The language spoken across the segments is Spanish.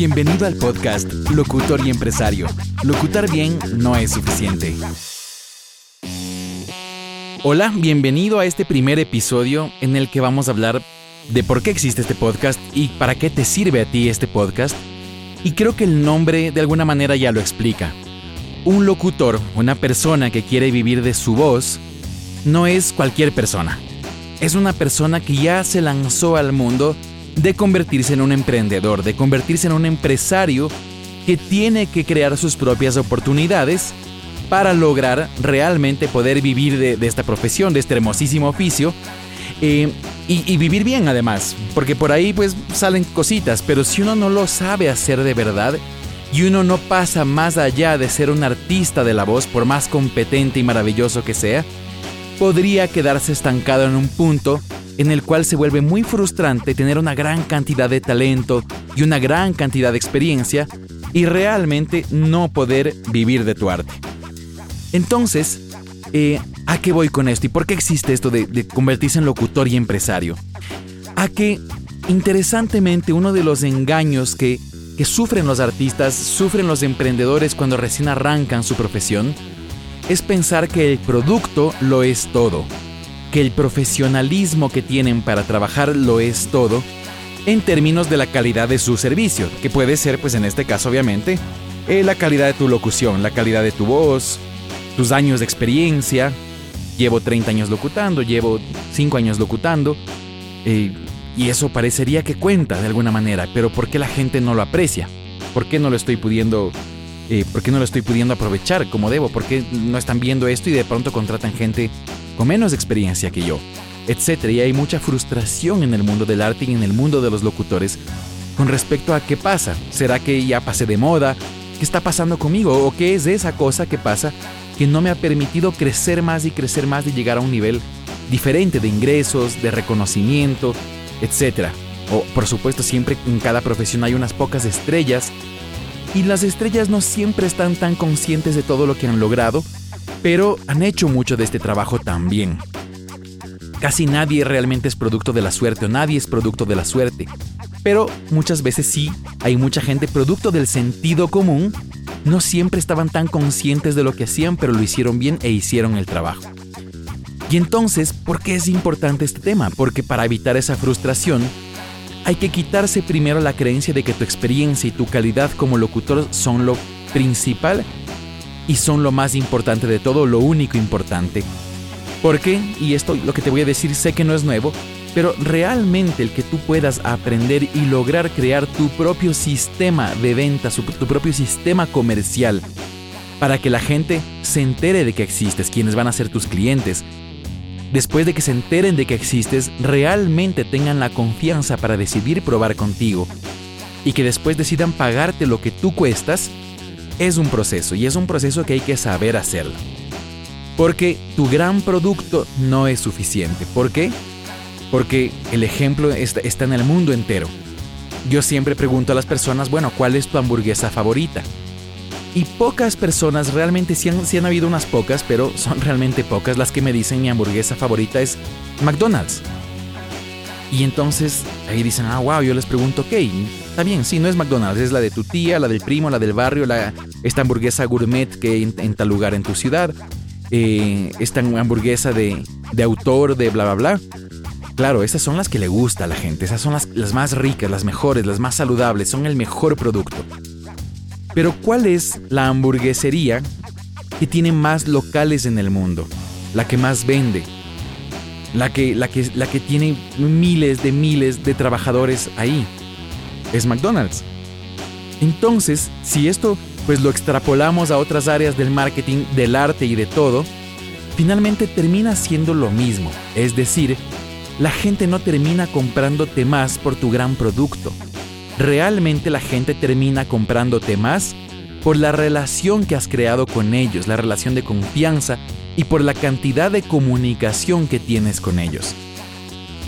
Bienvenido al podcast Locutor y Empresario. Locutar bien no es suficiente. Hola, bienvenido a este primer episodio en el que vamos a hablar de por qué existe este podcast y para qué te sirve a ti este podcast. Y creo que el nombre de alguna manera ya lo explica. Un locutor, una persona que quiere vivir de su voz, no es cualquier persona. Es una persona que ya se lanzó al mundo de convertirse en un emprendedor, de convertirse en un empresario que tiene que crear sus propias oportunidades para lograr realmente poder vivir de, esta profesión, de este hermosísimo oficio. Eh, y, vivir bien además, porque por ahí pues salen cositas, pero si uno no lo sabe hacer de verdad y uno no pasa más allá de ser un artista de la voz, por más competente y maravilloso que sea, podría quedarse estancado en un punto en el cual se vuelve muy frustrante tener una gran cantidad de talento y una gran cantidad de experiencia y realmente no poder vivir de tu arte. Entonces, eh, ¿a qué voy con esto? ¿Y por qué existe esto de, convertirse en locutor y empresario? A que, interesantemente, uno de los engaños que, que sufren los artistas, sufren los emprendedores cuando recién arrancan su profesión, es pensar que el producto lo es todo que el profesionalismo que tienen para trabajar lo es todo en términos de la calidad de su servicio, que puede ser, pues en este caso obviamente, eh, la calidad de tu locución, la calidad de tu voz, tus años de experiencia. Llevo 30 años locutando, llevo 5 años locutando, eh, y eso parecería que cuenta de alguna manera, pero ¿por qué la gente no lo aprecia? ¿Por qué no lo estoy pudiendo eh, ¿por qué no lo estoy pudiendo aprovechar como debo? ¿Por qué no están viendo esto y de pronto contratan gente con menos experiencia que yo? Etcétera. Y hay mucha frustración en el mundo del arte y en el mundo de los locutores con respecto a qué pasa. ¿Será que ya pasé de moda? ¿Qué está pasando conmigo? ¿O qué es esa cosa que pasa que no me ha permitido crecer más y crecer más y llegar a un nivel diferente de ingresos, de reconocimiento, etcétera? O por supuesto siempre en cada profesión hay unas pocas estrellas y las estrellas no siempre están tan conscientes de todo lo que han logrado, pero han hecho mucho de este trabajo también. Casi nadie realmente es producto de la suerte o nadie es producto de la suerte. Pero muchas veces sí, hay mucha gente producto del sentido común, no siempre estaban tan conscientes de lo que hacían, pero lo hicieron bien e hicieron el trabajo. Y entonces, ¿por qué es importante este tema? Porque para evitar esa frustración, hay que quitarse primero la creencia de que tu experiencia y tu calidad como locutor son lo principal y son lo más importante de todo, lo único importante. Porque, y esto lo que te voy a decir sé que no es nuevo, pero realmente el que tú puedas aprender y lograr crear tu propio sistema de ventas, tu propio sistema comercial, para que la gente se entere de que existes, quienes van a ser tus clientes, después de que se enteren de que existes, realmente tengan la confianza para decidir probar contigo y que después decidan pagarte lo que tú cuestas, es un proceso y es un proceso que hay que saber hacerlo. Porque tu gran producto no es suficiente. ¿Por qué? Porque el ejemplo está, en el mundo entero. Yo siempre pregunto a las personas, bueno, ¿cuál es tu hamburguesa favorita? Y pocas personas, realmente sí han, habido unas pocas, pero son realmente pocas las que me dicen mi hamburguesa favorita es McDonald's. Y entonces ahí dicen, ah, wow, yo les pregunto, ok, está bien, sí, no es McDonald's, es la de tu tía, la del primo, la del barrio, la, esta hamburguesa gourmet que en, en tal lugar en tu ciudad, eh, esta hamburguesa de, de, autor, de bla, bla, bla. Claro, esas son las que le gusta a la gente, esas son las, las más ricas, las mejores, las más saludables, son el mejor producto. Pero ¿cuál es la hamburguesería que tiene más locales en el mundo? La que más vende. La que, la que, la que tiene miles de miles de trabajadores ahí. Es McDonald's. Entonces, si esto pues lo extrapolamos a otras áreas del marketing, del arte y de todo, finalmente termina siendo lo mismo. Es decir, la gente no termina comprándote más por tu gran producto realmente la gente termina comprándote más por la relación que has creado con ellos, la relación de confianza y por la cantidad de comunicación que tienes con ellos.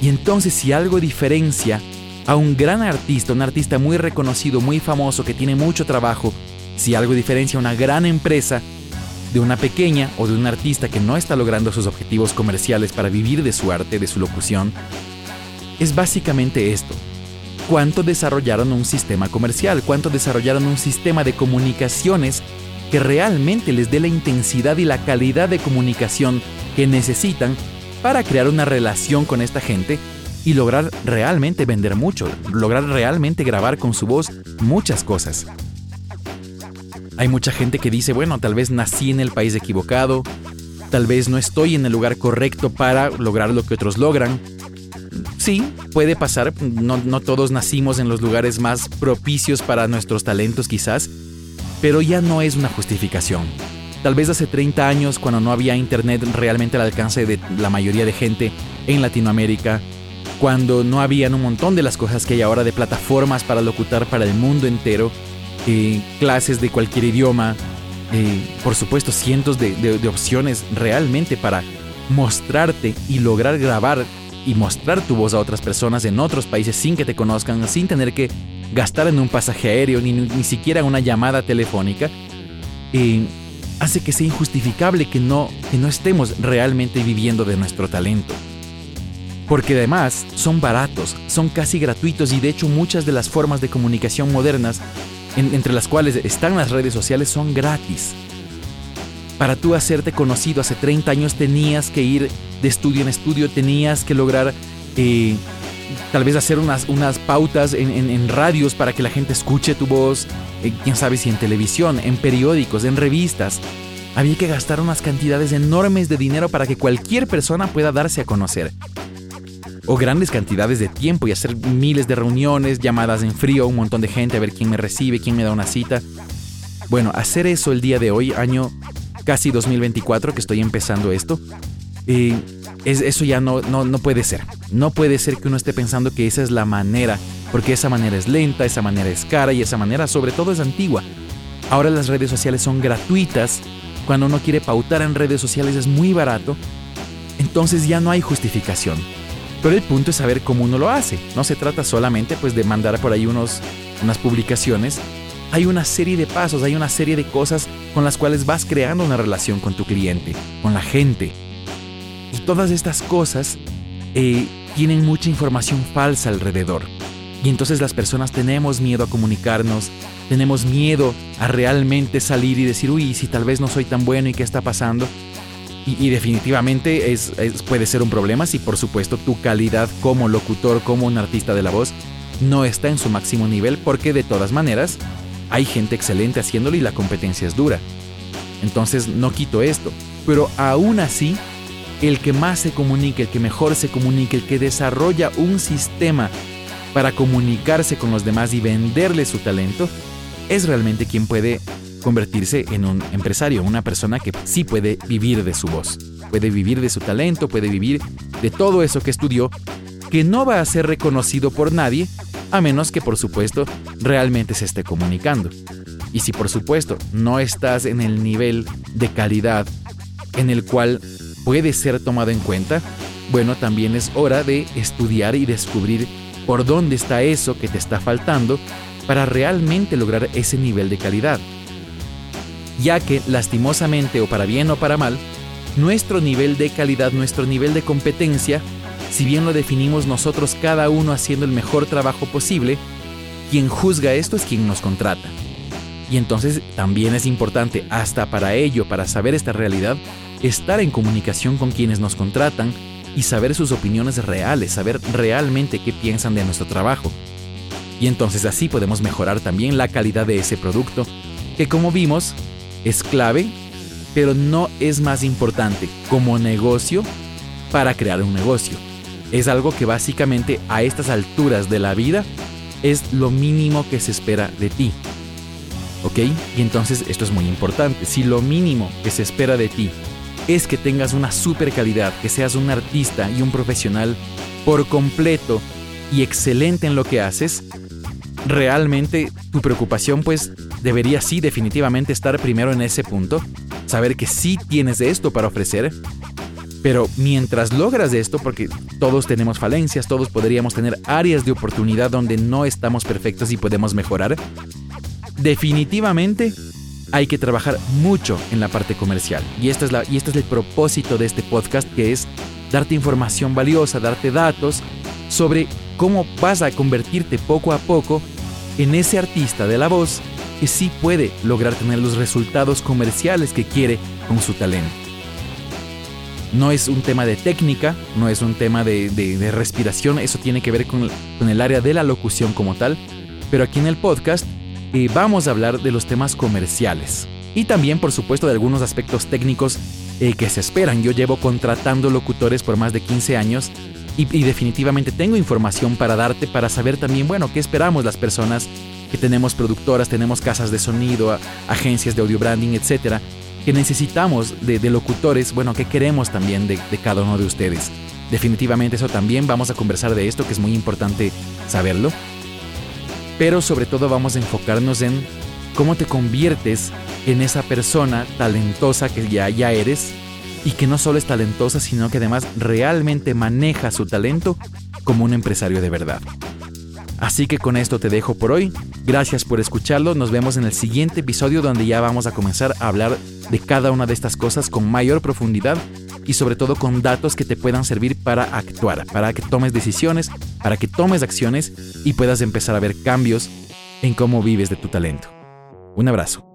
Y entonces si algo diferencia a un gran artista, un artista muy reconocido, muy famoso, que tiene mucho trabajo, si algo diferencia a una gran empresa de una pequeña o de un artista que no está logrando sus objetivos comerciales para vivir de su arte, de su locución, es básicamente esto. ¿Cuánto desarrollaron un sistema comercial? ¿Cuánto desarrollaron un sistema de comunicaciones que realmente les dé la intensidad y la calidad de comunicación que necesitan para crear una relación con esta gente y lograr realmente vender mucho, lograr realmente grabar con su voz muchas cosas. Hay mucha gente que dice, bueno, tal vez nací en el país equivocado, tal vez no estoy en el lugar correcto para lograr lo que otros logran. Sí, puede pasar, no, no todos nacimos en los lugares más propicios para nuestros talentos quizás, pero ya no es una justificación. Tal vez hace 30 años, cuando no había internet realmente al alcance de la mayoría de gente en Latinoamérica, cuando no habían un montón de las cosas que hay ahora de plataformas para locutar para el mundo entero, eh, clases de cualquier idioma, eh, por supuesto cientos de, de opciones realmente para mostrarte y lograr grabar y mostrar tu voz a otras personas en otros países sin que te conozcan, sin tener que gastar en un pasaje aéreo ni, ni siquiera una llamada telefónica, eh, hace que sea injustificable que no, que no estemos realmente viviendo de nuestro talento. Porque además son baratos, son casi gratuitos y de hecho muchas de las formas de comunicación modernas, entre las cuales están las redes sociales, son gratis. Para tú hacerte conocido hace 30 años tenías que ir de estudio en estudio, tenías que lograr eh, tal vez hacer unas, unas pautas en, radios para que la gente escuche tu voz, eh, quién sabe si en televisión, en periódicos, en revistas. Había que gastar unas cantidades enormes de dinero para que cualquier persona pueda darse a conocer. O grandes cantidades de tiempo y hacer miles de reuniones, llamadas en frío, un montón de gente a ver quién me recibe, quién me da una cita. Bueno, hacer eso el día de hoy, año casi 2024 que estoy empezando esto, eh, eso ya no, no, no puede ser. No puede ser que uno esté pensando que esa es la manera, porque esa manera es lenta, esa manera es cara y esa manera sobre todo es antigua. Ahora las redes sociales son gratuitas. Cuando uno quiere pautar en redes sociales es muy barato. Entonces ya no hay justificación. Pero el punto es saber cómo uno lo hace. No se trata solamente pues de mandar por ahí unos, unas publicaciones. Hay una serie de pasos, hay una serie de cosas con las cuales vas creando una relación con tu cliente, con la gente. Y todas estas cosas eh, tienen mucha información falsa alrededor. Y entonces las personas tenemos miedo a comunicarnos, tenemos miedo a realmente salir y decir, uy, si tal vez no soy tan bueno y qué está pasando. Y, definitivamente es, puede ser un problema si por supuesto tu calidad como locutor, como un artista de la voz, no está en su máximo nivel porque de todas maneras hay gente excelente haciéndolo y la competencia es dura. Entonces no quito esto, pero aún así el que más se comunique, el que mejor se comunique, el que desarrolla un sistema para comunicarse con los demás y venderle su talento, es realmente quien puede convertirse en un empresario, una persona que sí puede vivir de su voz, puede vivir de su talento, puede vivir de todo eso que estudió, que no va a ser reconocido por nadie, a menos que por supuesto realmente se esté comunicando. Y si por supuesto no estás en el nivel de calidad en el cual puede ser tomado en cuenta, bueno, también es hora de estudiar y descubrir por dónde está eso que te está faltando para realmente lograr ese nivel de calidad. Ya que, lastimosamente o para bien o para mal, nuestro nivel de calidad, nuestro nivel de competencia, si bien lo definimos nosotros cada uno haciendo el mejor trabajo posible, quien juzga esto es quien nos contrata. Y entonces también es importante, hasta para ello, para saber esta realidad, estar en comunicación con quienes nos contratan y saber sus opiniones reales, saber realmente qué piensan de nuestro trabajo. Y entonces así podemos mejorar también la calidad de ese producto, que como vimos es clave, pero no es más importante como negocio para crear un negocio. Es algo que básicamente a estas alturas de la vida es lo mínimo que se espera de ti. ¿Ok? Y entonces esto es muy importante. Si lo mínimo que se espera de ti es que tengas una super calidad, que seas un artista y un profesional por completo y excelente en lo que haces, realmente tu preocupación pues debería sí definitivamente estar primero en ese punto, saber que sí tienes esto para ofrecer, pero mientras logras esto, porque todos tenemos falencias, todos podríamos tener áreas de oportunidad donde no estamos perfectos y podemos mejorar, definitivamente hay que trabajar mucho en la parte comercial. Y, esta es la, y este es el propósito de este podcast, que es darte información valiosa, darte datos sobre cómo vas a convertirte poco a poco en ese artista de la voz que sí puede lograr tener los resultados comerciales que quiere con su talento. No es un tema de técnica, no es un tema de, respiración, eso tiene que ver con, el área de la locución como tal, pero aquí en el podcast eh, vamos a hablar de los temas comerciales y también por supuesto de algunos aspectos técnicos eh, que se esperan. Yo llevo contratando locutores por más de 15 años y, y, definitivamente tengo información para darte para saber también, bueno, qué esperamos las personas que tenemos productoras, tenemos casas de sonido, agencias de audio branding, etcétera, que necesitamos de, locutores, bueno, que queremos también de, de cada uno de ustedes. Definitivamente eso también vamos a conversar de esto, que es muy importante saberlo. Pero sobre todo vamos a enfocarnos en cómo te conviertes en esa persona talentosa que ya, ya eres y que no solo es talentosa, sino que además realmente maneja su talento como un empresario de verdad. Así que con esto te dejo por hoy. Gracias por escucharlo. Nos vemos en el siguiente episodio donde ya vamos a comenzar a hablar de cada una de estas cosas con mayor profundidad y sobre todo con datos que te puedan servir para actuar, para que tomes decisiones, para que tomes acciones y puedas empezar a ver cambios en cómo vives de tu talento. Un abrazo.